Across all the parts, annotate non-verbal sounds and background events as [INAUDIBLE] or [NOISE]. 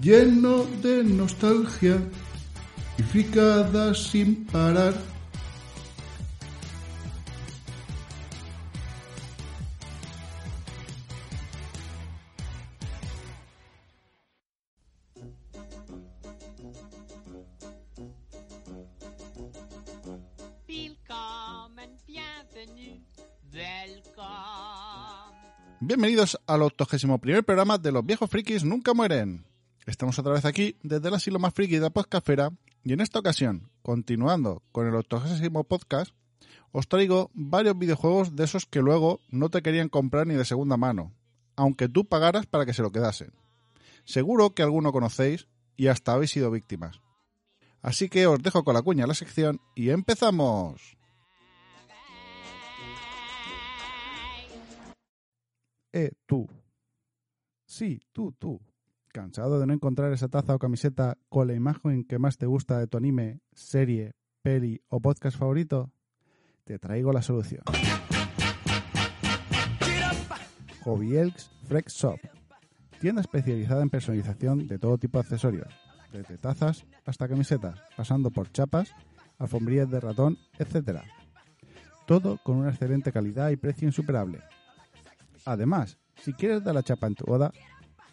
lleno de nostalgia y fricadas sin parar. Bienvenidos al 81 primer programa de Los Viejos Frikis Nunca Mueren. Estamos otra vez aquí desde el asilo más friki de la y en esta ocasión, continuando con el 80 podcast, os traigo varios videojuegos de esos que luego no te querían comprar ni de segunda mano, aunque tú pagaras para que se lo quedasen. Seguro que alguno conocéis y hasta habéis sido víctimas. Así que os dejo con la cuña la sección y empezamos. Eh, tú. Sí, tú, tú. ¿Cansado de no encontrar esa taza o camiseta con la imagen que más te gusta de tu anime, serie, peli o podcast favorito? Te traigo la solución. Hobby Elks Freak Shop. Tienda especializada en personalización de todo tipo de accesorios, desde tazas hasta camisetas, pasando por chapas, alfombrillas de ratón, etc. Todo con una excelente calidad y precio insuperable. Además, si quieres dar la chapa en tu boda,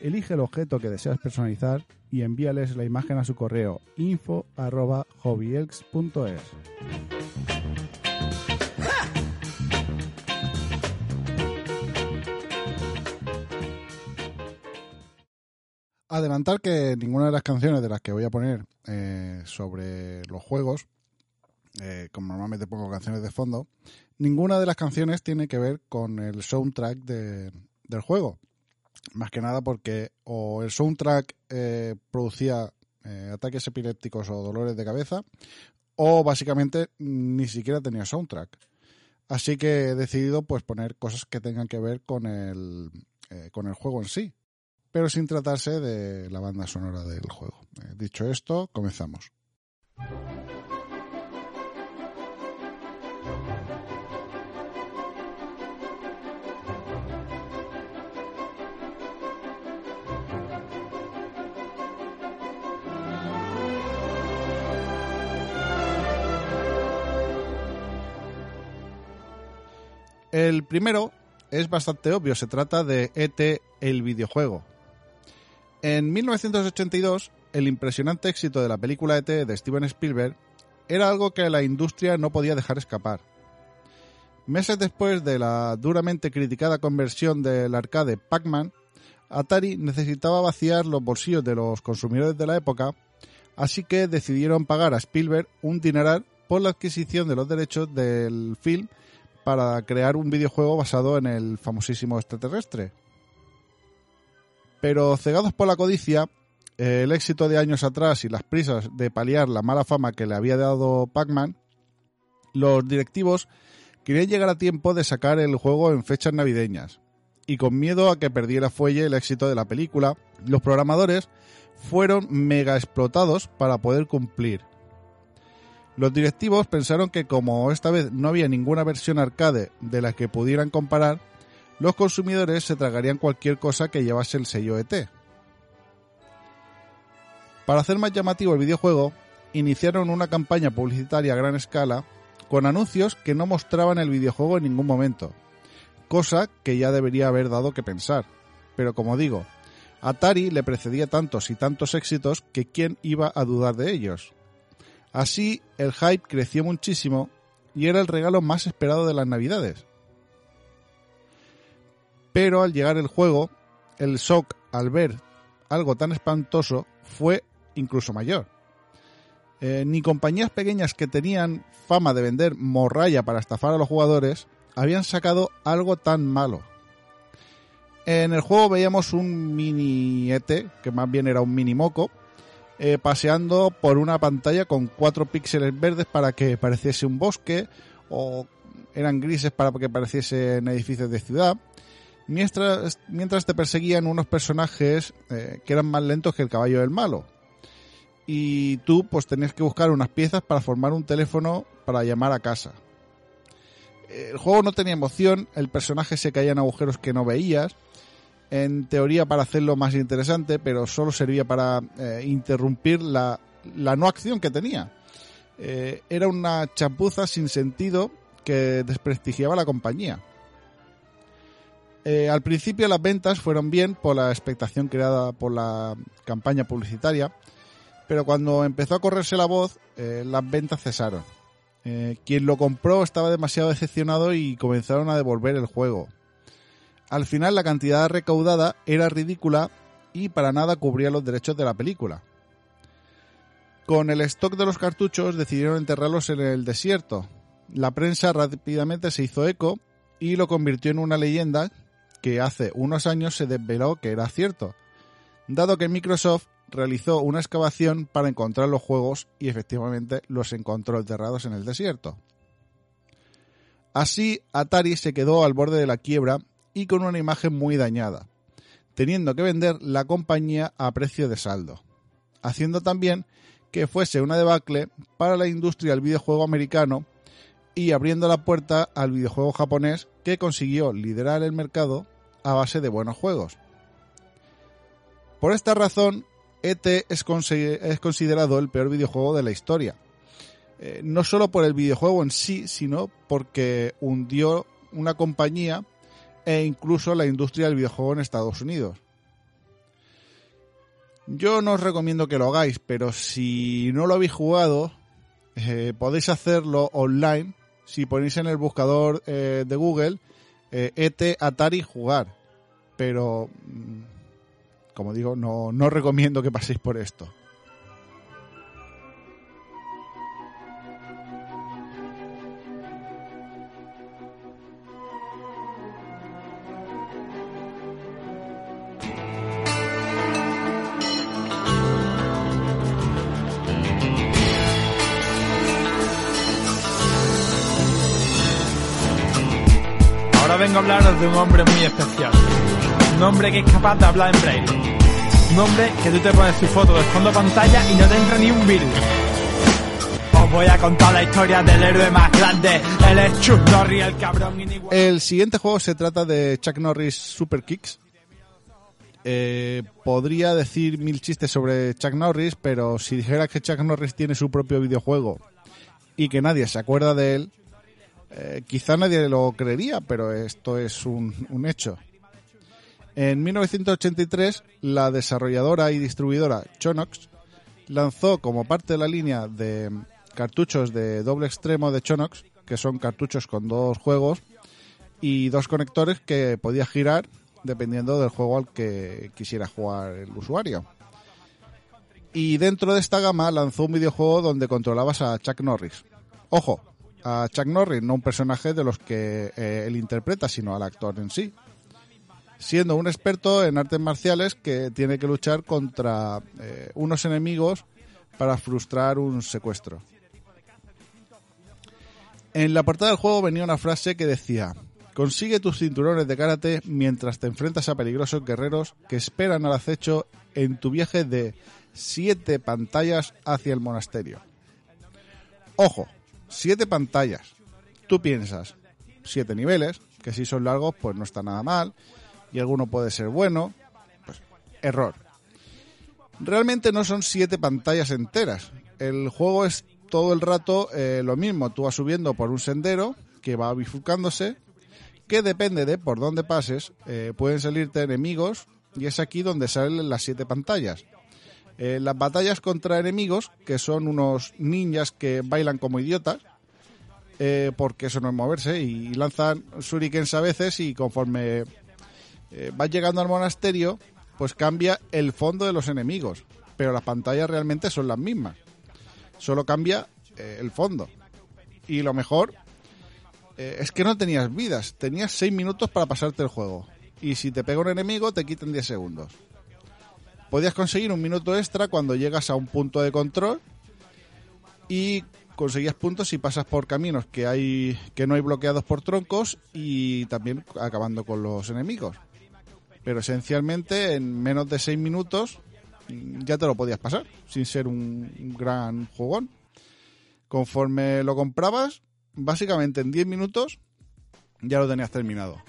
elige el objeto que deseas personalizar y envíales la imagen a su correo info@hobbyelks.es. Adelantar que ninguna de las canciones de las que voy a poner eh, sobre los juegos, eh, como normalmente pongo canciones de fondo, ninguna de las canciones tiene que ver con el soundtrack de- del juego. Más que nada porque o el soundtrack eh, producía eh, ataques epilépticos o dolores de cabeza, o básicamente ni siquiera tenía soundtrack. Así que he decidido pues poner cosas que tengan que ver con el, eh, con el juego en sí, pero sin tratarse de la banda sonora del juego. Dicho esto, comenzamos. El primero es bastante obvio, se trata de ET el videojuego. En 1982, el impresionante éxito de la película ET de Steven Spielberg era algo que la industria no podía dejar escapar. Meses después de la duramente criticada conversión del arcade Pac-Man, Atari necesitaba vaciar los bolsillos de los consumidores de la época, así que decidieron pagar a Spielberg un dineral por la adquisición de los derechos del film para crear un videojuego basado en el famosísimo extraterrestre. Pero cegados por la codicia, eh, el éxito de años atrás y las prisas de paliar la mala fama que le había dado Pac-Man, los directivos Querían llegar a tiempo de sacar el juego en fechas navideñas. Y con miedo a que perdiera fuelle el éxito de la película, los programadores fueron mega explotados para poder cumplir. Los directivos pensaron que como esta vez no había ninguna versión arcade de la que pudieran comparar, los consumidores se tragarían cualquier cosa que llevase el sello ET. Para hacer más llamativo el videojuego, iniciaron una campaña publicitaria a gran escala con anuncios que no mostraban el videojuego en ningún momento, cosa que ya debería haber dado que pensar. Pero como digo, Atari le precedía tantos y tantos éxitos que quién iba a dudar de ellos. Así, el hype creció muchísimo y era el regalo más esperado de las navidades. Pero al llegar el juego, el shock al ver algo tan espantoso fue incluso mayor. Eh, ni compañías pequeñas que tenían fama de vender morralla para estafar a los jugadores habían sacado algo tan malo. En el juego veíamos un mini ET, que más bien era un mini moco, eh, paseando por una pantalla con cuatro píxeles verdes para que pareciese un bosque, o eran grises para que pareciesen edificios de ciudad, mientras, mientras te perseguían unos personajes eh, que eran más lentos que el caballo del malo. Y tú pues tenías que buscar unas piezas para formar un teléfono para llamar a casa. El juego no tenía emoción, el personaje se caía en agujeros que no veías, en teoría para hacerlo más interesante, pero solo servía para eh, interrumpir la, la, no acción que tenía. Eh, era una chapuza sin sentido que desprestigiaba la compañía. Eh, al principio las ventas fueron bien por la expectación creada por la campaña publicitaria, pero cuando empezó a correrse la voz, las ventas cesaron. quien lo compró estaba demasiado decepcionado y comenzaron a devolver el juego. Al final la cantidad recaudada era ridícula y para nada cubría los derechos de la película. Con el stock de los cartuchos decidieron enterrarlos en el desierto. La prensa rápidamente se hizo eco y lo convirtió en una leyenda que hace unos años se desveló que era cierto, dado que Microsoft realizó una excavación para encontrar los juegos y efectivamente los encontró enterrados en el desierto. Así, Atari se quedó al borde de la quiebra y con una imagen muy dañada, teniendo que vender la compañía a precio de saldo, haciendo también que fuese una debacle para la industria del videojuego americano y abriendo la puerta al videojuego japonés que consiguió liderar el mercado a base de buenos juegos. Por esta razón, ET es, considerado el peor videojuego de la historia. Eh, no solo por el videojuego en sí, sino porque hundió una compañía e incluso la industria del videojuego en Estados Unidos. Yo no os recomiendo que lo hagáis, pero si no lo habéis jugado, eh, podéis hacerlo online si ponéis en el buscador eh, de Google ET e Atari jugar. Pero, mm, como digo, no, no recomiendo que paséis por esto. De un hombre muy especial. Un hombre que es capaz de hablar en braille. Un hombre que tú te pones su foto de fondo pantalla y no te entra ni un virus. Os voy a contar la historia del héroe más grande. Es Chuck Norris, el cabrón inigual. El siguiente juego se trata de Chuck Norris Super Kicks. Eh, podría decir mil chistes sobre Chuck Norris, pero si dijera que Chuck Norris tiene su propio videojuego y que nadie se acuerda de él, eh, quizá nadie lo creería, pero esto es un, un hecho. En 1983, la desarrolladora y distribuidora Chonox lanzó como parte de la línea de cartuchos de doble extremo de Chonox, que son cartuchos con dos juegos y dos conectores que podía girar dependiendo del juego al que quisiera jugar el usuario. Y dentro de esta gama lanzó un videojuego donde controlabas a Chuck Norris. Ojo, a Chuck Norris, no un personaje de los que eh, él interpreta, sino al actor en sí. Siendo un experto en artes marciales que tiene que luchar contra eh, unos enemigos para frustrar un secuestro. En la portada del juego venía una frase que decía, consigue tus cinturones de karate mientras te enfrentas a peligrosos guerreros que esperan al acecho en tu viaje de siete pantallas hacia el monasterio. Ojo, siete pantallas. Tú piensas, siete niveles, que si son largos pues no está nada mal, y alguno puede ser bueno, pues error. Realmente no son siete pantallas enteras. El juego es todo el rato eh, lo mismo. Tú vas subiendo por un sendero que va bifurcándose, que depende de por dónde pases, eh, pueden salirte enemigos y es aquí donde salen las siete pantallas. Eh, las batallas contra enemigos, que son unos ninjas que bailan como idiotas, eh, porque eso no es moverse, y lanzan shurikens a veces y conforme eh, vas llegando al monasterio, pues cambia el fondo de los enemigos, pero las pantallas realmente son las mismas. Solo cambia eh, el fondo. Y lo mejor eh, es que no tenías vidas, tenías 6 minutos para pasarte el juego. Y si te pega un enemigo, te quitan 10 segundos. Podías conseguir un minuto extra cuando llegas a un punto de control y conseguías puntos si pasas por caminos que hay que no hay bloqueados por troncos y también acabando con los enemigos. Pero esencialmente en menos de 6 minutos mm, ya te lo podías pasar sin ser un gran jugón. Conforme lo comprabas, básicamente en 10 minutos ya lo tenías terminado.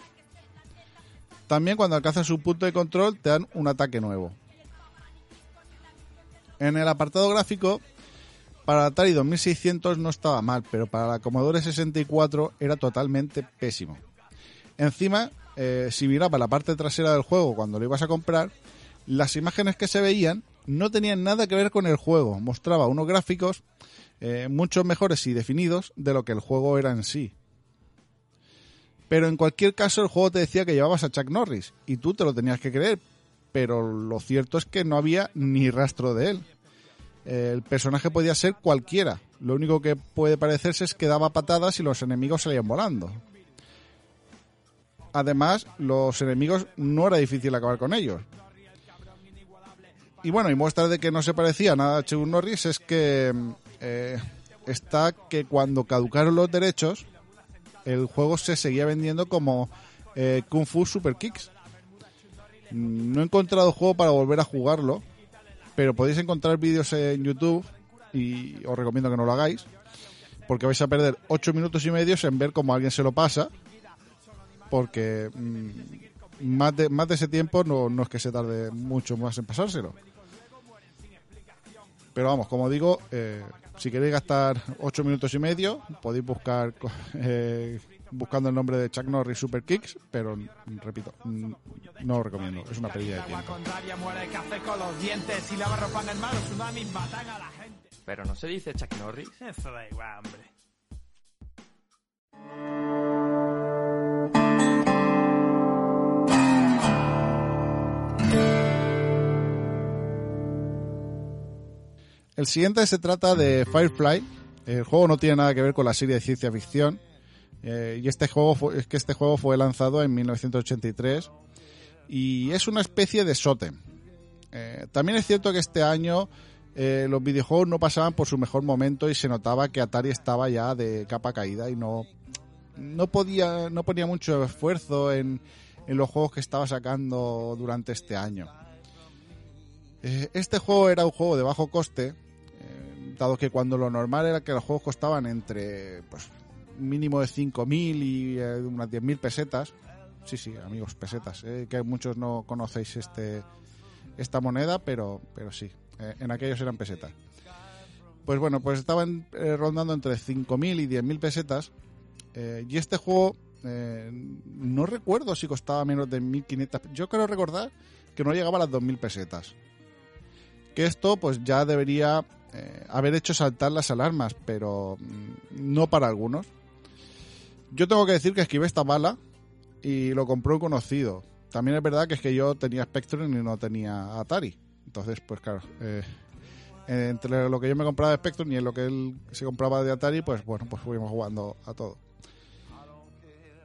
También cuando alcanzas un punto de control te dan un ataque nuevo. En el apartado gráfico, para Atari 2600 no estaba mal, pero para la Commodore 64 era totalmente pésimo. Encima, eh, si miraba la parte trasera del juego cuando lo ibas a comprar, las imágenes que se veían no tenían nada que ver con el juego. Mostraba unos gráficos eh, mucho mejores y definidos de lo que el juego era en sí. Pero en cualquier caso el juego te decía que llevabas a Chuck Norris y tú te lo tenías que creer. Pero lo cierto es que no había ni rastro de él. El personaje podía ser cualquiera. Lo único que puede parecerse es que daba patadas y los enemigos salían volando. Además, los enemigos no era difícil acabar con ellos. Y bueno, y muestra de que no se parecía nada a Chuck Norris es que eh, está que cuando caducaron los derechos, el juego se seguía vendiendo como eh, Kung Fu Super Kicks. No he encontrado juego para volver a jugarlo, pero podéis encontrar vídeos en YouTube y os recomiendo que no lo hagáis, porque vais a perder 8 minutos y medio en ver cómo alguien se lo pasa, porque mm, más, de, más de ese tiempo no, no es que se tarde mucho más en pasárselo. Pero vamos, como digo, eh, si queréis gastar 8 minutos y medio, podéis buscar [LAUGHS] eh, buscando el nombre de Chuck Norris Super Kicks, pero repito, no lo recomiendo, es una pérdida de tiempo. Pero no se dice Chuck Norris. Eso da igual, hombre. El siguiente se trata de Firefly. El juego no tiene nada que ver con la serie de ciencia ficción. Eh, y este juego fue, es que este juego fue lanzado en 1983 y es una especie de SOTEM. Eh, también es cierto que este año eh, los videojuegos no pasaban por su mejor momento y se notaba que Atari estaba ya de capa caída y no, no podía no ponía mucho esfuerzo en, en los juegos que estaba sacando durante este año. Este juego era un juego de bajo coste, dado que cuando lo normal era que los juegos costaban entre pues mínimo de 5.000 y eh, unas 10.000 pesetas. Sí, sí, amigos, pesetas. eh, que muchos no conocéis este esta moneda, pero, pero sí, eh, en aquellos eran pesetas. Pues bueno, pues estaban eh, rondando entre 5.000 y 10.000 pesetas. y este juego, no recuerdo si costaba menos de 1.500. Yo creo recordar que no llegaba a las 2.000 pesetas que esto pues ya debería haber hecho saltar las alarmas, pero mm, no para algunos. Yo tengo que decir que esquivé esta bala y lo compró un conocido. También es verdad que es que yo tenía Spectrum y no tenía Atari. Entonces, pues claro, eh, entre lo que yo me compraba de Spectrum y lo que él se compraba de Atari, pues bueno, pues fuimos jugando a todo.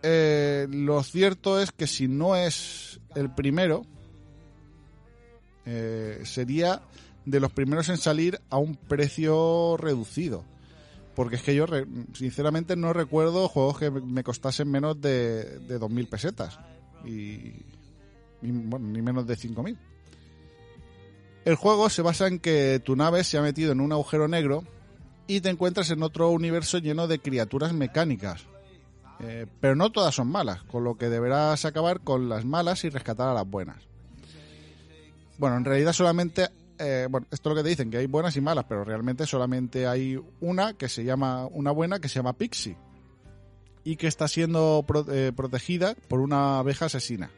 Eh, lo cierto es que si no es el primero, eh, sería de los primeros en salir a un precio reducido. Porque es que yo, re- sinceramente, no recuerdo juegos que me costasen menos de, de 2.000 pesetas. Y, ni menos de 5.000. El juego se basa en que tu nave se ha metido en un agujero negro y te encuentras en otro universo lleno de criaturas mecánicas. Eh, pero no todas son malas, con lo que deberás acabar con las malas y rescatar a las buenas. Bueno, en realidad solamente, eh, bueno, esto es lo que te dicen, que hay buenas y malas, pero realmente solamente hay una que se llama, una buena que se llama Pixie y que está siendo eh, protegida por una abeja asesina.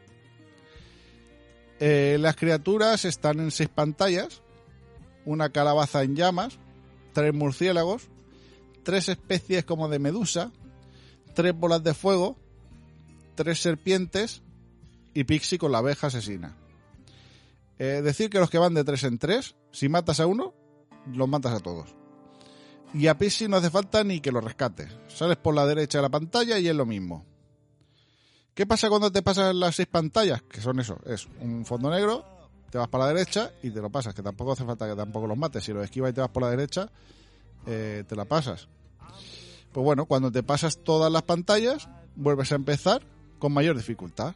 Eh, las criaturas están en seis pantallas, una calabaza en llamas, tres murciélagos, tres especies como de medusa, tres bolas de fuego, tres serpientes y Pixie con la abeja asesina. Eh, decir que los que van de tres en tres, si matas a uno, los matas a todos. Y a Pixie no hace falta ni que lo rescates. Sales por la derecha de la pantalla y es lo mismo. ¿Qué pasa cuando te pasas las seis pantallas? Que son eso, es un fondo negro, te vas para la derecha y te lo pasas, que tampoco hace falta que tampoco los mates. Si los esquivas y te vas por la derecha, eh, te la pasas. Pues bueno, cuando te pasas todas las pantallas, vuelves a empezar con mayor dificultad.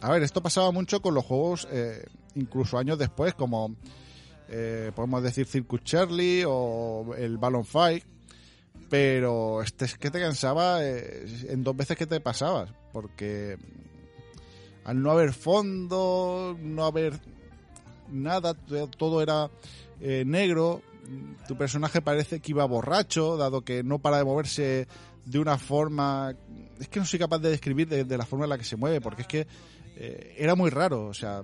A ver, esto pasaba mucho con los juegos, eh, incluso años después, como eh, podemos decir Circus Charlie o el Balloon Fight. Pero este es que te cansaba eh, en dos veces que te pasabas, porque al no haber fondo, no haber nada, todo era eh, negro, tu personaje parece que iba borracho, dado que no para de moverse de una forma... Es que no soy capaz de describir de, de la forma en la que se mueve, porque es que eh, era muy raro, o sea,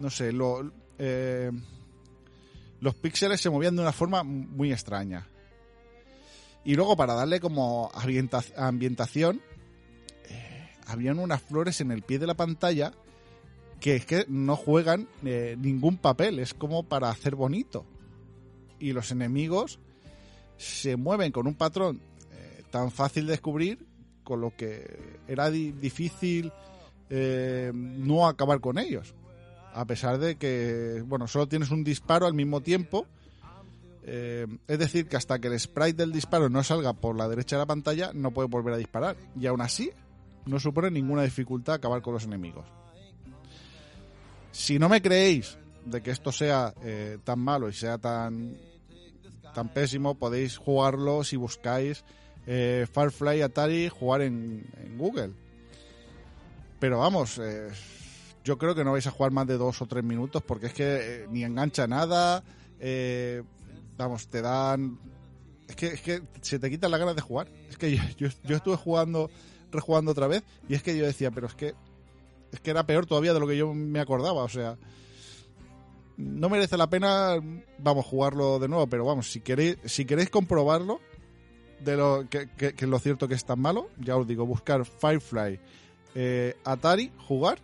no sé, lo, eh, los píxeles se movían de una forma muy extraña. Y luego para darle como ambienta- ambientación, eh, habían unas flores en el pie de la pantalla que es que no juegan eh, ningún papel, es como para hacer bonito. Y los enemigos se mueven con un patrón eh, tan fácil de descubrir, con lo que era di- difícil no acabar con ellos. A pesar de que, bueno, solo tienes un disparo al mismo tiempo. eh, es decir, que hasta que el sprite del disparo no salga por la derecha de la pantalla, no puedes volver a disparar. Y aún así, no supone ninguna dificultad acabar con los enemigos. Si no me creéis de que esto sea eh, tan malo y sea tan, tan pésimo, podéis jugarlo si buscáis eh, Firefly Atari jugar en, en Google. Pero vamos, eh, yo creo que no vais a jugar más de dos o tres minutos porque es que eh, ni engancha nada. eh, vamos, te dan. Es que, es que se te quitan las ganas de jugar. Es que yo, estuve jugando, rejugando otra vez y es que yo decía, pero es que es que era peor todavía de lo que yo me acordaba, o sea, no merece la pena, vamos, jugarlo de nuevo, pero vamos, si queréis, si queréis comprobarlo, de lo que, que- que lo cierto que es tan malo, ya os digo, buscar Firefly eh, Atari, jugar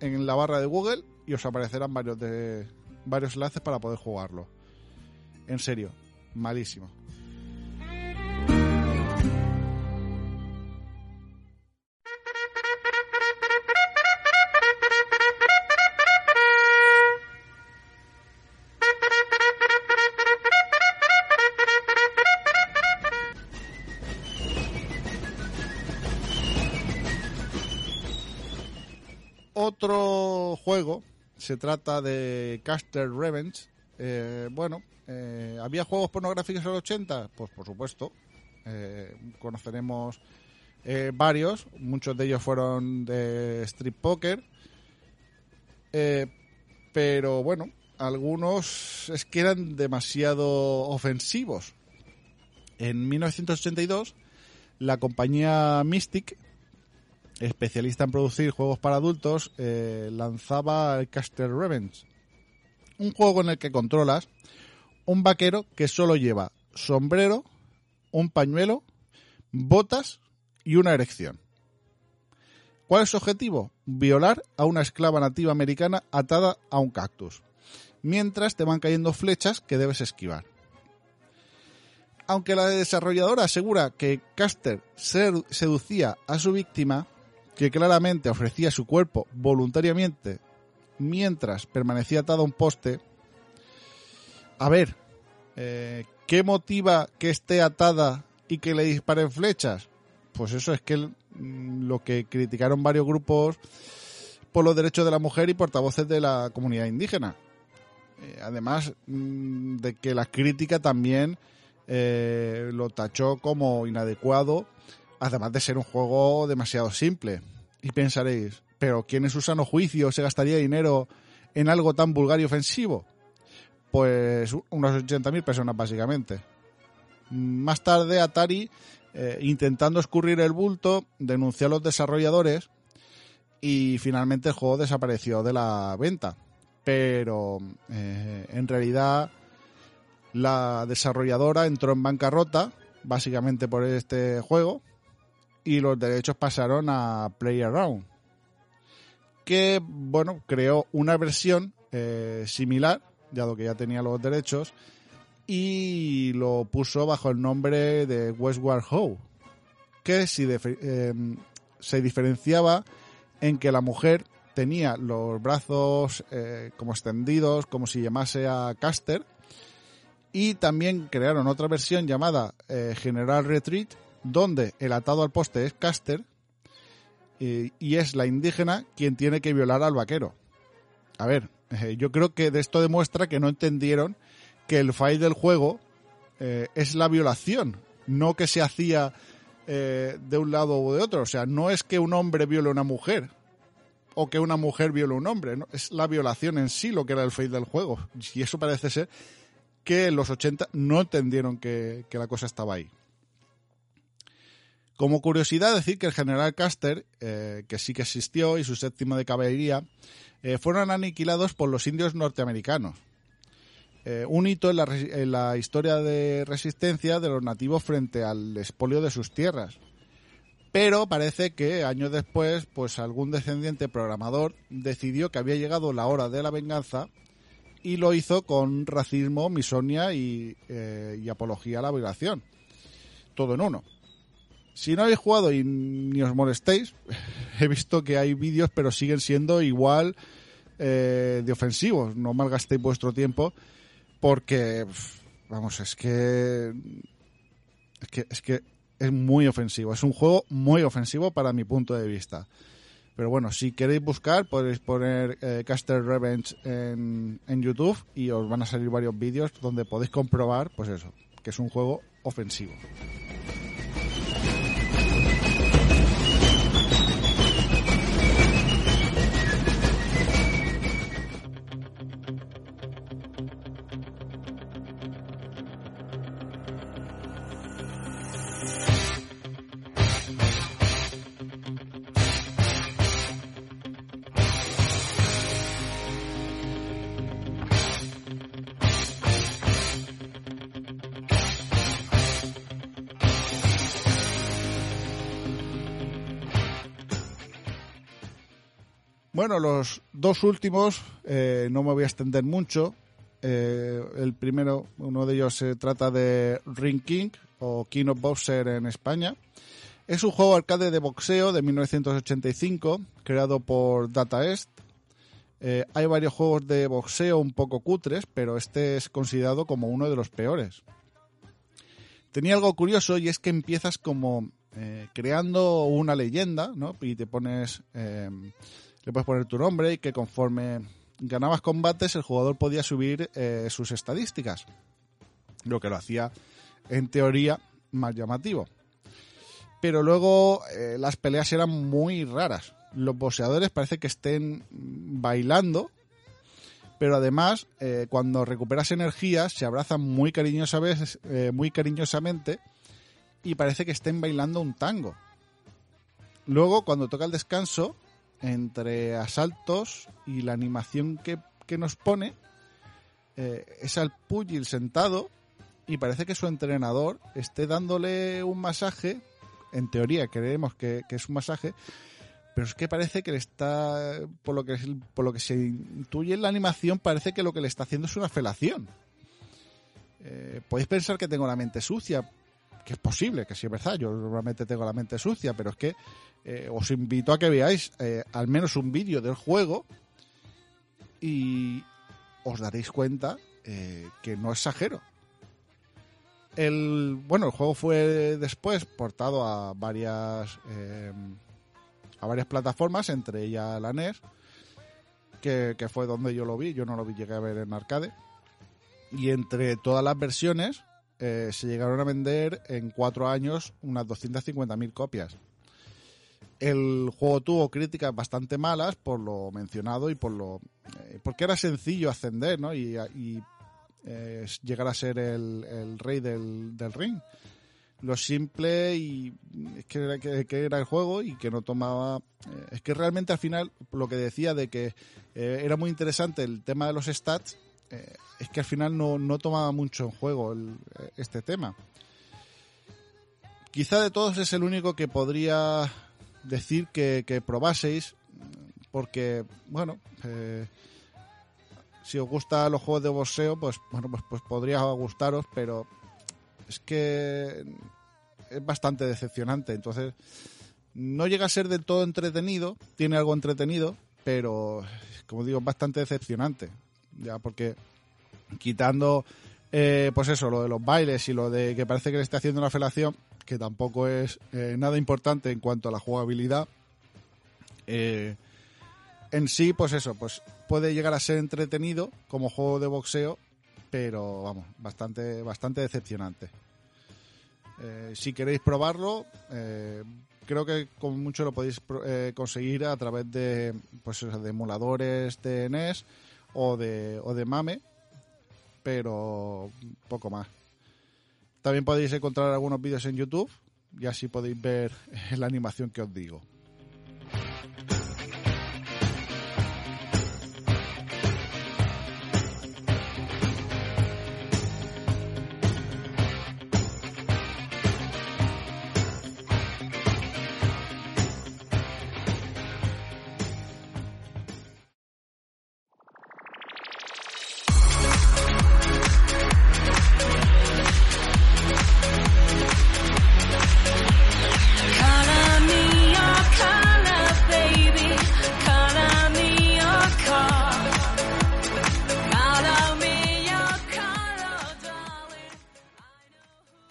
en la barra de Google y os aparecerán varios de varios enlaces para poder jugarlo. En serio, malísimo. Se trata de Caster Revenge. Eh, bueno, eh, ¿había juegos pornográficos en los 80? Pues por supuesto. Eh, conoceremos varios. Muchos de ellos fueron de Street Poker. Pero bueno, algunos es que eran demasiado ofensivos. En 1982, la compañía Mystic especialista en producir juegos para adultos, eh, lanzaba el Caster Revenge. Un juego en el que controlas un vaquero que solo lleva sombrero, un pañuelo, botas y una erección. ¿Cuál es su objetivo? Violar a una esclava nativa americana atada a un cactus, mientras te van cayendo flechas que debes esquivar. Aunque la desarrolladora asegura que Caster sedu- seducía a su víctima, que claramente ofrecía su cuerpo voluntariamente mientras permanecía atado a un poste. A ver, eh, ¿qué motiva que esté atada y que le disparen flechas. Pues eso es que mm, lo que criticaron varios grupos por los derechos de la mujer y portavoces de la comunidad indígena. Eh, además mm, de que la crítica también eh, lo tachó como inadecuado, además de ser un juego demasiado simple. Y pensaréis, ¿pero quién en su sano juicio se gastaría dinero en algo tan vulgar y ofensivo? Pues unas 80.000 personas básicamente. Más tarde Atari, eh, intentando escurrir el bulto, denunció a los desarrolladores y finalmente el juego desapareció de la venta. Pero eh, en realidad la desarrolladora entró en bancarrota, básicamente por este juego, y los derechos pasaron a PlayerUnknown's que, bueno, creó una versión eh, similar, dado que ya tenía los derechos, y lo puso bajo el nombre de Westward Ho, que si em, se diferenciaba en que la mujer tenía los brazos eh, como extendidos, como si llamase a Caster, y también crearon otra versión llamada eh, General Retreat, donde el atado al poste es Caster y, es la indígena quien tiene que violar al vaquero. A ver, eh, yo creo que de esto demuestra que no entendieron que el file del juego eh, es la violación, no que se hacía eh, de un lado o de otro. O sea, no es que un hombre viole a una mujer o que una mujer viole a un hombre, es la violación en sí lo que era el file del juego. Y eso parece ser que en los 80 no entendieron que la cosa estaba ahí. Como curiosidad, decir que el general Custer, eh, que sí que existió, y su séptimo de caballería, eh, fueron aniquilados por los indios norteamericanos. Eh, un hito en la, en la, historia de resistencia de los nativos frente al expolio de sus tierras. Pero parece que años después, pues algún descendiente programador decidió que había llegado la hora de la venganza y lo hizo con racismo, misonia y, y apología a la violación. Todo en uno. Si no habéis jugado y ni os molestéis, [LAUGHS] he visto que hay vídeos, pero siguen siendo igual eh, de ofensivos. No malgastéis vuestro tiempo, porque, vamos, es que, es que, es que es muy ofensivo. Es un juego muy ofensivo para mi punto de vista. Pero bueno, si queréis buscar, podéis poner eh, Caster Revenge en, en YouTube y os van a salir varios vídeos donde podéis comprobar, pues eso, que es un juego ofensivo. Bueno, los dos últimos, eh, no me voy a extender mucho. Eh, el primero, uno de ellos se trata de Ring King o King of Boxer en España. Es un juego arcade de boxeo de 1985, creado por Data East. Eh, hay varios juegos de boxeo un poco cutres, pero este es considerado como uno de los peores. Tenía algo curioso y es que empiezas como creando una leyenda, ¿no? Y te pones le puedes poner tu nombre y que conforme ganabas combates el jugador podía subir eh, sus estadísticas, lo que lo hacía en teoría más llamativo. Pero luego eh, las peleas eran muy raras. Los boxeadores parece que estén bailando, pero además eh, cuando recuperas energía se abrazan muy, muy cariñosamente y parece que estén bailando un tango. Luego, cuando toca el descanso, entre asaltos y la animación que, nos pone eh, es al Pugil sentado y parece que su entrenador esté dándole un masaje. En teoría creemos que, es un masaje, pero es que parece que le está, por lo que, por lo que se intuye en la animación, parece que lo que le está haciendo es una felación. Eh, podéis pensar que tengo la mente sucia, que es posible, que sí es verdad, yo normalmente tengo la mente sucia, pero es que eh, os invito a que veáis eh, al menos un vídeo del juego y os daréis cuenta eh, que no exagero. El, bueno, el juego fue después portado a varias a varias plataformas, entre ellas la NES, que, que fue donde yo lo vi. Yo no lo vi, llegué a ver en arcade. Y entre todas las versiones eh, se llegaron a vender en cuatro años unas 250.000 copias. El juego tuvo críticas bastante malas por lo mencionado y por lo eh, porque era sencillo ascender, ¿no? Y, y eh, llegar a ser el, rey del, ring. Lo simple y es que era, que, era el juego y que no tomaba. es que realmente al final lo que decía de que era muy interesante el tema de los stats, eh, es que al final no, no tomaba mucho en juego el- eh, este tema. Quizá de todos es el único que podría decir que, probaseis, porque, bueno, eh, si os gustan los juegos de boxeo, pues bueno, pues, pues podría gustaros, pero es que es bastante decepcionante. Entonces, no llega a ser del todo entretenido, tiene algo entretenido, pero como digo, es bastante decepcionante. Ya, porque quitando, eh, pues eso, lo de los bailes y lo de que parece que le está haciendo una felación, que tampoco es eh, nada importante en cuanto a la jugabilidad. eh, en sí, pues eso, pues puede llegar a ser entretenido como juego de boxeo, pero vamos, bastante, bastante decepcionante. Si queréis probarlo, creo que con mucho lo podéis conseguir a través de, pues, de emuladores de NES o de, o de MAME, pero poco más. También podéis encontrar algunos vídeos en YouTube y así podéis ver [LAUGHS] la animación que os digo.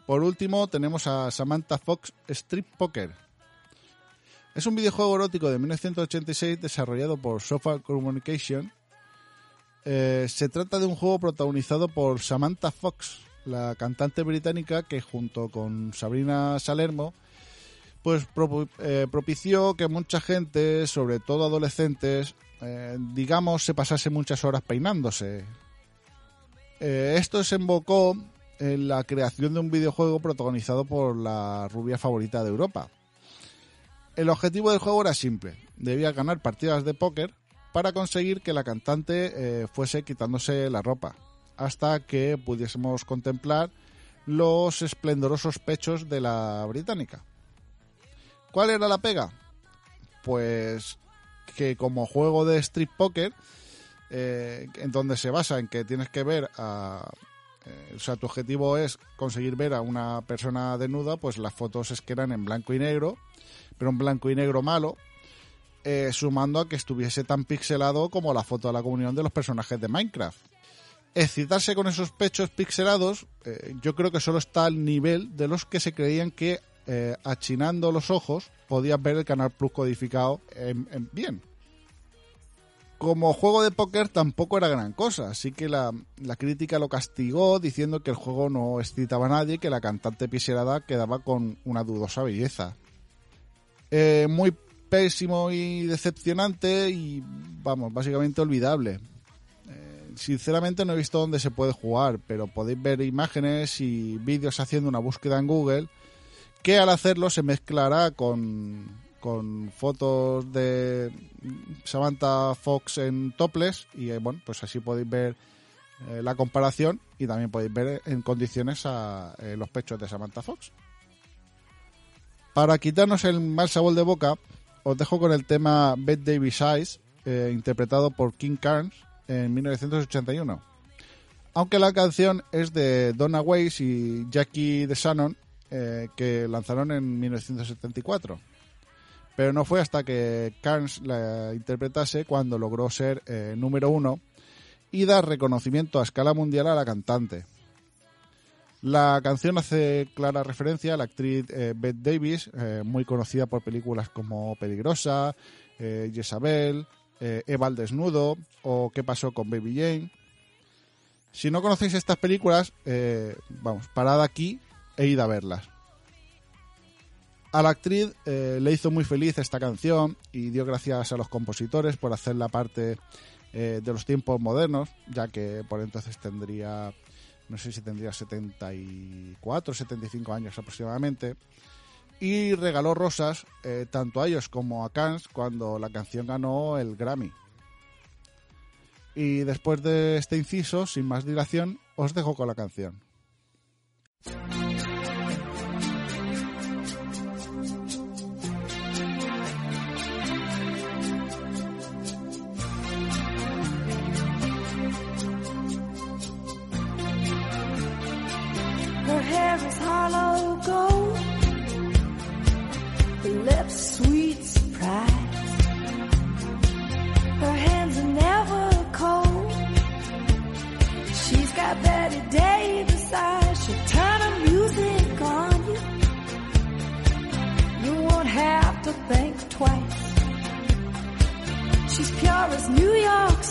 Por último, tenemos a Samantha Fox Strip Poker. Es un videojuego erótico de 1986 desarrollado por Software Communication. Eh, se trata de un juego protagonizado por Samantha Fox, la cantante británica que junto con Sabrina Salermo pues eh, propició que mucha gente, sobre todo adolescentes, eh, digamos, se pasase muchas horas peinándose. Esto desembocó en la creación de un videojuego protagonizado por la rubia favorita de Europa. El objetivo del juego era simple, debía ganar partidas de póker para conseguir que la cantante eh, fuese quitándose la ropa, hasta que pudiésemos contemplar los esplendorosos pechos de la británica. ¿Cuál era la pega? Pues que como juego de street poker, eh, en donde se basa en que tienes que ver a, eh, o sea, tu objetivo es conseguir ver a una persona desnuda, pues las fotos es que eran en blanco y negro, pero un blanco y negro malo, eh, sumando a que estuviese tan pixelado como la foto de la comunión de los personajes de Minecraft. Excitarse con esos pechos pixelados, eh, yo creo que solo está al nivel de los que se creían que achinando los ojos podías ver el Canal Plus codificado en bien como juego de póker tampoco era gran cosa, así que la, crítica lo castigó diciendo que el juego no excitaba a nadie y que la cantante piserada quedaba con una dudosa belleza. Eh, muy pésimo y decepcionante y, vamos, básicamente olvidable. Eh, sinceramente no he visto dónde se puede jugar, pero podéis ver imágenes y vídeos haciendo una búsqueda en Google que al hacerlo se mezclará con, con fotos de Samantha Fox en topless y eh, bueno, pues así podéis ver eh, la comparación y también podéis ver en condiciones a eh, los pechos de Samantha Fox. Para quitarnos el mal sabor de boca, os dejo con el tema Bed Davis Eyes, eh, interpretado por King Carnes en 1981. Aunque la canción es de Donna Weiss y Jackie DeShannon, eh, que lanzaron en 1974 pero no fue hasta que Carnes la interpretase cuando logró ser eh, número uno y dar reconocimiento a escala mundial a la cantante. La canción hace clara referencia a la actriz eh, Bette Davis, eh, muy conocida por películas como Peligrosa, eh, Jezabel, eh, Eva al desnudo o ¿Qué pasó con Baby Jane? Si no conocéis estas películas, vamos, parad aquí e id a verlas. A la actriz eh, le hizo muy feliz esta canción y dio gracias a los compositores por hacerla parte eh, de los tiempos modernos, ya que por entonces tendría, no sé si tendría 74, 75 años aproximadamente, y regaló rosas eh, tanto a ellos como a Cans cuando la canción ganó el Grammy. Y después de este inciso, sin más dilación, os dejo con la canción.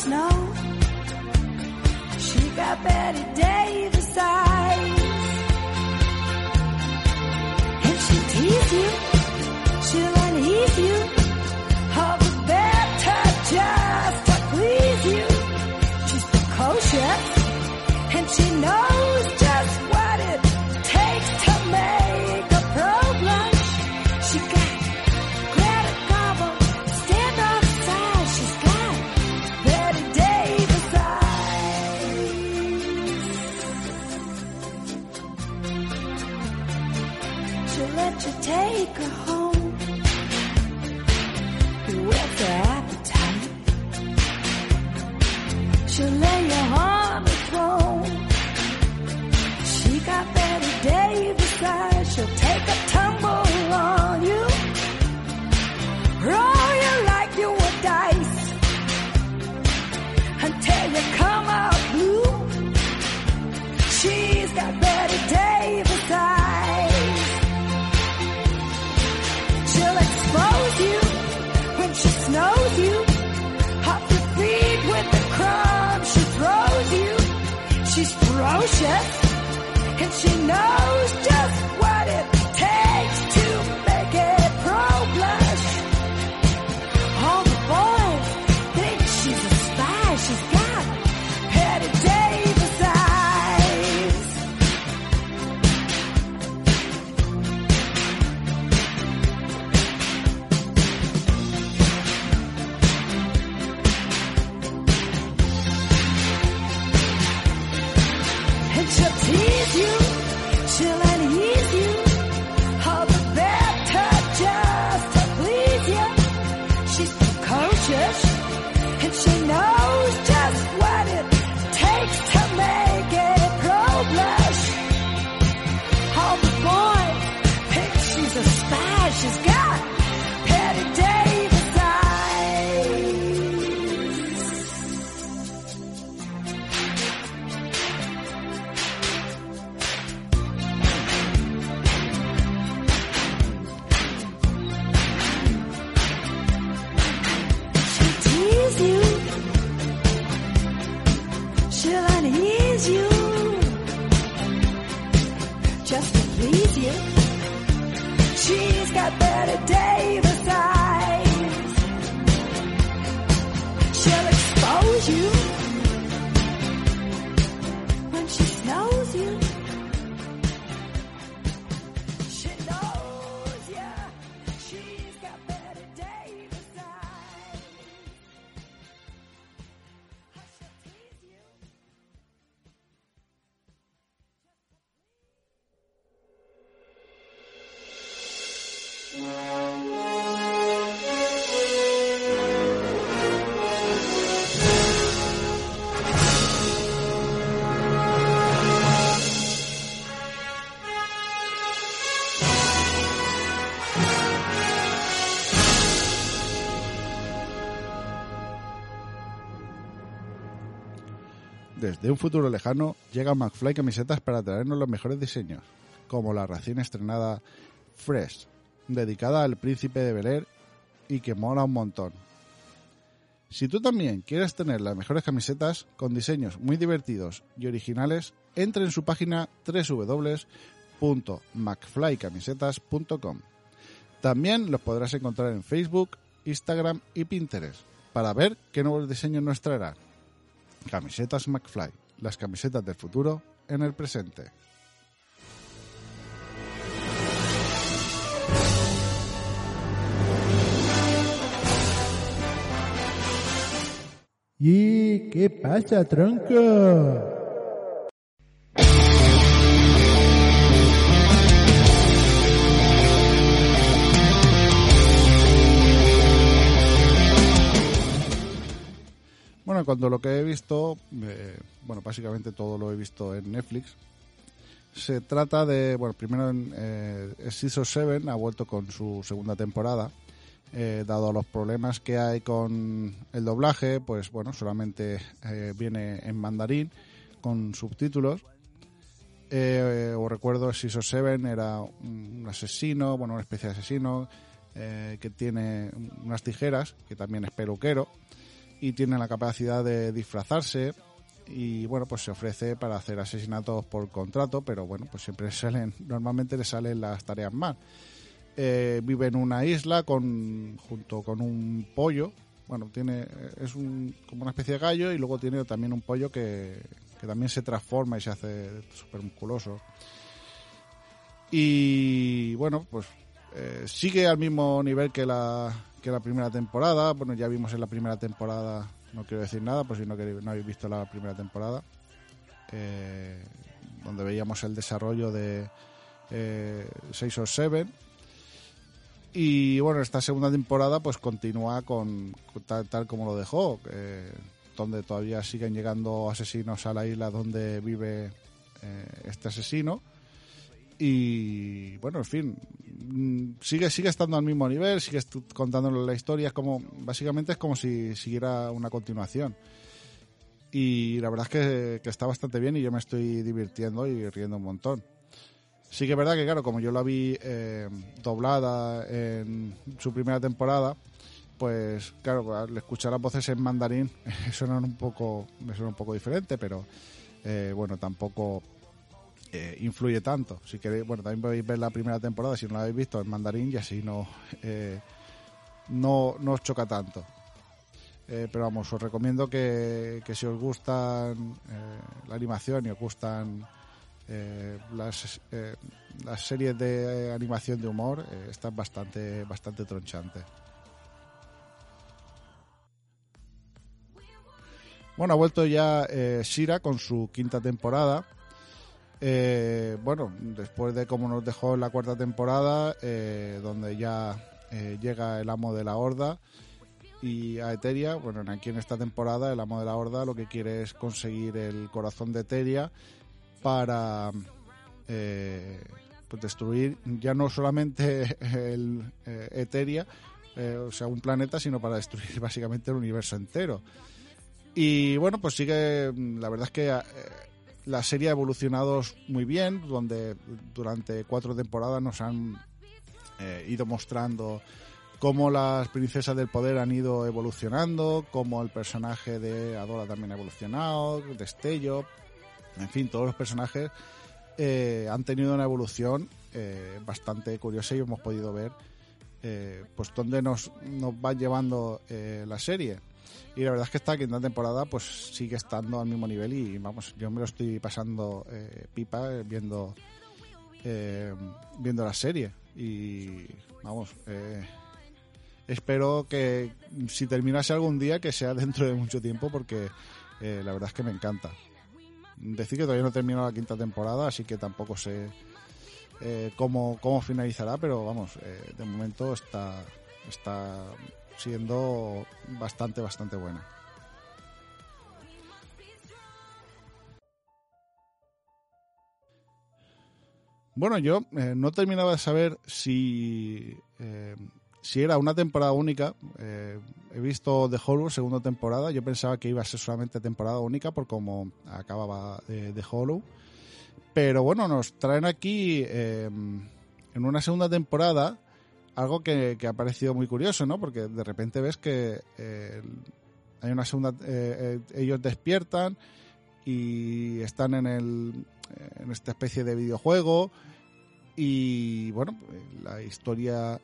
Snow. She got Betty Davis eyes. And she'll tease you, take her home she knows Desde un futuro lejano llega McFly Camisetas para traernos los mejores diseños, como la recién estrenada Fresh, dedicada al príncipe de Bel Air y que mola un montón. Si tú también quieres tener las mejores camisetas con diseños muy divertidos y originales, entra en su página www.macflycamisetas.com. También los podrás encontrar en Facebook, Instagram y Pinterest para ver qué nuevos diseños nos traerán. Camisetas McFly, las camisetas del futuro en el presente. ¿Y qué pasa, tronco? Cuando lo que he visto, eh, bueno, básicamente todo lo he visto en Netflix. Se trata de, bueno, primero en eh, Season 7 ha vuelto con su segunda temporada. Eh, dado los problemas que hay con el doblaje, pues bueno, solamente eh, viene en mandarín con subtítulos. Eh, os recuerdo, Season 7 era un asesino, bueno, una especie de asesino eh, que tiene unas tijeras, que también es peluquero, y tiene la capacidad de disfrazarse y bueno, pues se ofrece para hacer asesinatos por contrato, pero bueno, pues siempre [LAUGHS] salen, normalmente le salen las tareas mal. Eh, vive en una isla con junto con un pollo. Bueno, tiene es un, como una especie de gallo y luego tiene también un pollo que, que también se transforma y se hace súper musculoso. Y bueno, pues eh, sigue al mismo nivel que la, que la primera temporada. Bueno, ya vimos en la primera temporada, no quiero decir nada, por si no, no habéis visto la primera temporada, eh, donde veíamos el desarrollo de eh, 6 o 7. Y bueno, esta segunda temporada pues continúa con, tal, como lo dejó, donde todavía siguen llegando asesinos a la isla donde vive eh, este asesino. Y bueno, en fin, mm, sigue, sigue estando al mismo nivel, sigue contándonos la historia, es como, básicamente es como si siguiera una continuación. Y la verdad es que, que está bastante bien y yo me estoy divirtiendo y riendo un montón. Sí que es verdad que, claro, como yo la vi eh, doblada en su primera temporada, pues claro, al escuchar las voces en mandarín [LAUGHS] suenan un poco, me suena un poco diferente, pero eh, bueno, tampoco influye tanto. Si queréis, bueno, también podéis ver la primera temporada si no la habéis visto en mandarín y así no, eh, no, no os choca tanto. Eh, pero vamos, os recomiendo que, que si os gustan eh, la animación y os gustan las, las series de animación de humor, eh, esta es bastante, bastante tronchante. Bueno, ha vuelto ya Shira con su quinta temporada. Eh, bueno, después de cómo nos dejó la cuarta temporada, eh, donde ya eh, llega el amo de la horda y a Eteria, bueno, aquí en esta temporada el amo de la horda lo que quiere es conseguir el corazón de Eteria para eh, pues destruir ya no solamente [LAUGHS] el Eteria, o sea, un planeta, sino para destruir [LAUGHS] básicamente el universo entero. Y bueno, pues sigue, la verdad es que la serie ha evolucionado muy bien, donde durante cuatro temporadas nos han eh, ido mostrando cómo las princesas del poder han ido evolucionando, cómo el personaje de Adora también ha evolucionado, Destello, en fin, todos los personajes eh, han tenido una evolución eh, bastante curiosa y hemos podido ver eh, pues dónde nos, nos va llevando la serie. Y la verdad es que esta quinta temporada pues sigue estando al mismo nivel y vamos, yo me lo estoy pasando eh, pipa eh, viendo eh, viendo la serie y vamos, eh, espero que si terminase algún día que sea dentro de mucho tiempo porque eh, la verdad es que me encanta. Decir que todavía no termino la quinta temporada, así que tampoco sé eh, cómo, cómo finalizará, pero vamos, eh, de momento está, está siendo bastante, bastante buena. Bueno, yo eh, no terminaba de saber si eh, si era una temporada única. Eh, he visto The Hollow segunda temporada. Yo pensaba que iba a ser solamente temporada única por cómo acababa The Hollow. Pero bueno, nos traen aquí en una segunda temporada algo que, que ha parecido muy curioso, ¿no? Porque de repente ves que eh, hay una segunda. eh, eh, ellos despiertan y están en el en esta especie de videojuego y bueno la historia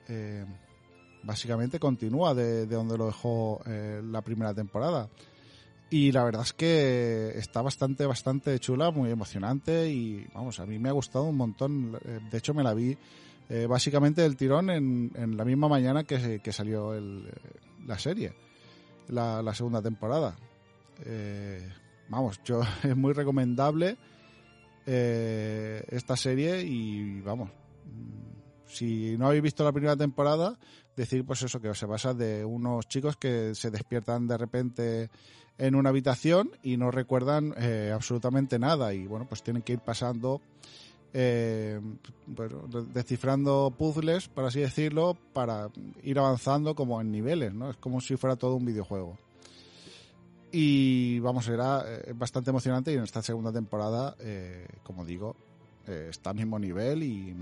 básicamente continúa de, de donde lo dejó la primera temporada y la verdad es que está bastante bastante chula muy emocionante y vamos a mí me ha gustado un montón de hecho me la vi eh, básicamente el tirón en, en la misma mañana que, que salió el, eh, la serie la, segunda temporada. Eh, vamos yo [LAUGHS] es muy recomendable esta serie y vamos mm, si no habéis visto la primera temporada decir pues eso que se basa de unos chicos que se despiertan de repente en una habitación y no recuerdan absolutamente nada y bueno pues tienen que ir pasando eh, de- descifrando puzzles por así decirlo para ir avanzando como en niveles no es como si fuera todo un videojuego y vamos, era eh, bastante emocionante y en esta segunda temporada, eh, como digo, está al mismo nivel y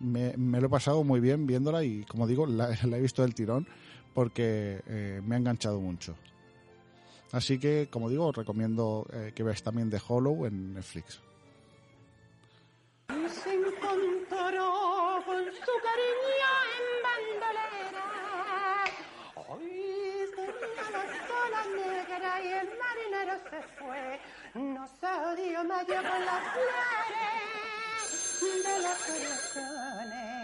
me, me lo he pasado muy bien viéndola y como digo, la, [LAUGHS] he visto del tirón porque me ha enganchado mucho. Así que, como digo, os recomiendo que veáis también The Hollow en Netflix. No se dio medio con las flores de las corazones.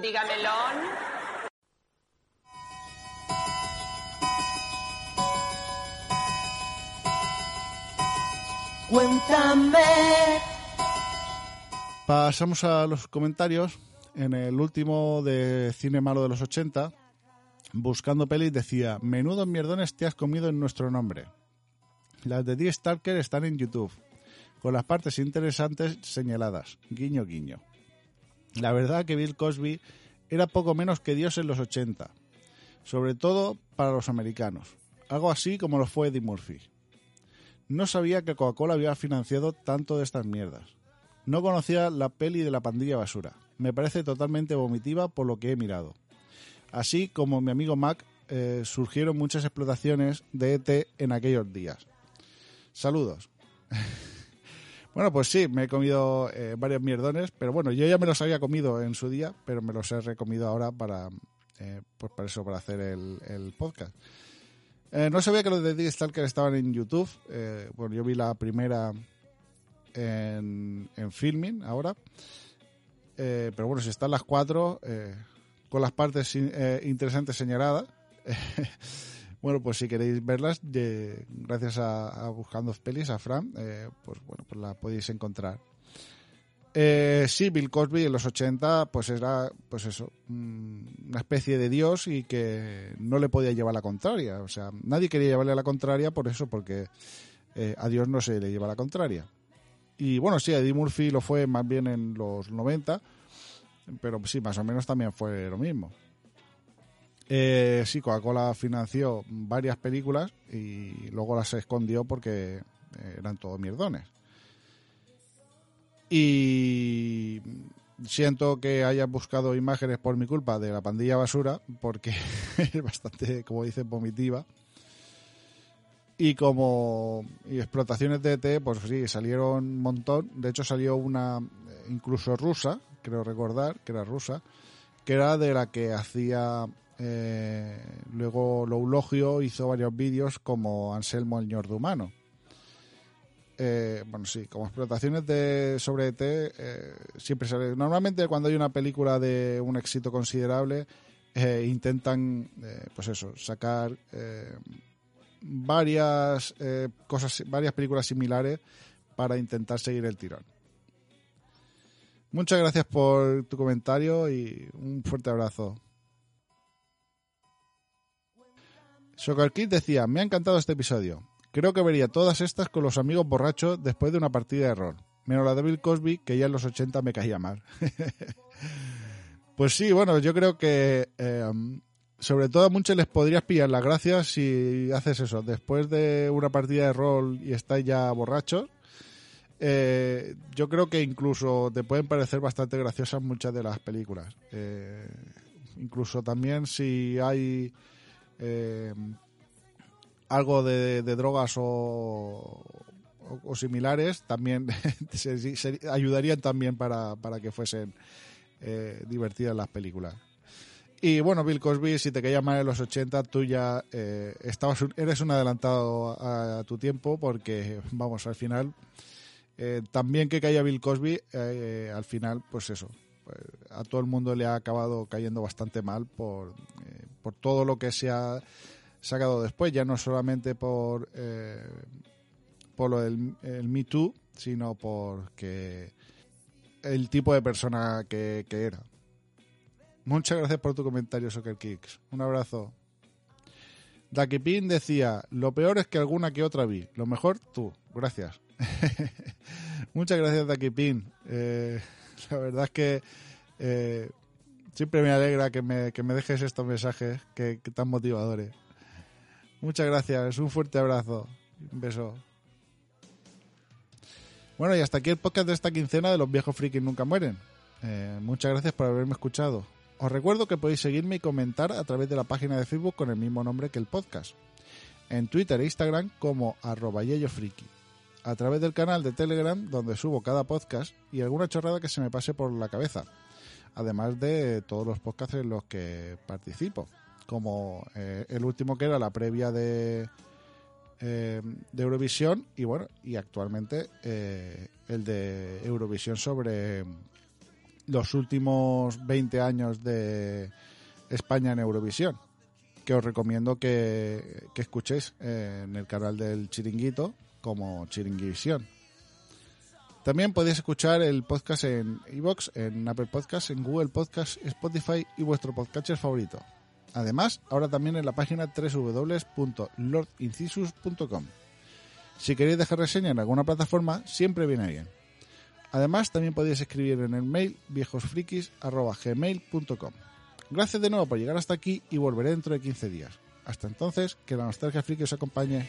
Dígamelo. Cuéntame. Pasamos a los comentarios. En el último de Cine Malo de los 80, buscando pelis, decía: Menudos mierdones te has comido en nuestro nombre. Las de The Stalker están en YouTube, con las partes interesantes señaladas. Guiño, guiño. La verdad que Bill Cosby era poco menos que Dios en los 80, sobre todo para los americanos. Algo así como lo fue Eddie Murphy. No sabía que Coca-Cola había financiado tanto de estas mierdas. No conocía la peli de la pandilla basura. Me parece totalmente vomitiva por lo que he mirado. Así como mi amigo Mac, eh, surgieron muchas explotaciones de ET en aquellos días. Saludos. [LAUGHS] bueno, pues sí, me he comido eh, varios mierdones, pero bueno, yo ya me los había comido en su día, pero me los he recomido ahora para, eh, pues para eso, para hacer el, podcast. No sabía que los de The Stalker estaban en YouTube. Bueno, yo vi la primera en, en Filming ahora. Pero bueno, si están las cuatro, con las partes eh, interesantes señaladas, [LAUGHS] bueno, pues si queréis verlas, de- gracias a, a Buscando Pelis, a Fran, eh, pues bueno, pues la podéis encontrar. Eh, sí, Bill Cosby en los 80, pues era, pues eso, mm, una especie de dios y que no le podía llevar la contraria. O sea, nadie quería llevarle la contraria por eso, porque eh, a Dios no se le lleva la contraria. Y bueno, sí, Eddie Murphy lo fue más bien en los 90, pero sí, más o menos también fue lo mismo. Eh, sí, Coca-Cola financió varias películas y luego las escondió porque eh, eran todos mierdones. Y siento que hayas buscado imágenes por mi culpa de la pandilla basura, porque [LAUGHS] es bastante, como dicen, vomitiva. Y como y explotaciones de ET, pues sí, salieron un montón. De hecho, salió una eh, incluso rusa, creo recordar, que era rusa, que era de la que hacía. eh, luego Loulogio hizo varios vídeos como Anselmo el ñor de humano. Eh, bueno, sí, como explotaciones de sobre ET, eh, siempre sale. Normalmente, cuando hay una película de un éxito considerable, eh, intentan, eh, pues eso, sacar varias cosas, varias películas similares para intentar seguir el tirón. Muchas gracias por tu comentario y un fuerte abrazo. Soccer decía, me ha encantado este episodio. Creo que vería todas estas con los amigos borrachos después de una partida de rol. Menos la de Bill Cosby, que ya en los 80 me caía mal. [LAUGHS] Pues sí, bueno, yo creo que eh, sobre todo a muchos les podrías pillar las gracias si haces eso. Después de una partida de rol y estáis ya borrachos, eh, yo creo que incluso te pueden parecer bastante graciosas muchas de las películas. Eh, incluso también si hay eh, algo de, de drogas o, o- similares, también [LAUGHS] se- se- ayudarían también para, para que fuesen eh, divertidas las películas. Y bueno, Bill Cosby, si te caía mal en los 80, tú ya eh, estabas, eres un adelantado a tu tiempo porque, vamos, al final, eh, también que caía Bill Cosby, eh, al final, pues eso, pues, a todo el mundo le ha acabado cayendo bastante mal por, eh, por todo lo que se ha sacado después, ya no solamente por, por lo del el Me Too, sino porque el tipo de persona que, que era. Muchas gracias por tu comentario, Soccer Kicks. Un abrazo. Ducky Pin decía, lo peor es que alguna que otra vi, lo mejor tú. Gracias. [LAUGHS] Muchas gracias, Ducky Pin. Eh, [LAUGHS] la verdad es que eh, siempre me alegra que me, que me dejes estos mensajes que, tan motivadores. Muchas gracias, un fuerte abrazo. Un beso. Bueno, y hasta aquí el podcast de esta quincena de los viejos frikis nunca mueren. Eh, muchas gracias por haberme escuchado. Os recuerdo que podéis seguirme y comentar a través de la página de Facebook con el mismo nombre que el podcast. En Twitter e Instagram como arroba. A través del canal de Telegram donde subo cada podcast y alguna chorrada que se me pase por la cabeza. Además de todos los podcasts en los que participo. Como eh, el último que era la previa de, eh, de Eurovisión y bueno, y actualmente eh, el de Eurovisión sobre los últimos 20 años de España en Eurovisión, que os recomiendo que, que escuchéis en el canal del Chiringuito como Chiringuivisión. También podéis escuchar el podcast en iVoox, en Apple Podcasts, en Google Podcasts, Spotify y vuestro podcatcher favorito. Además, ahora también en la página www.lordincisus.com. Si queréis dejar reseña en alguna plataforma, siempre viene bien. Además, también podéis escribir en el mail viejosfrikis.gmail.com. Gracias de nuevo por llegar hasta aquí y volveré dentro de 15 días. Hasta entonces, que la nostalgia friki os acompañe.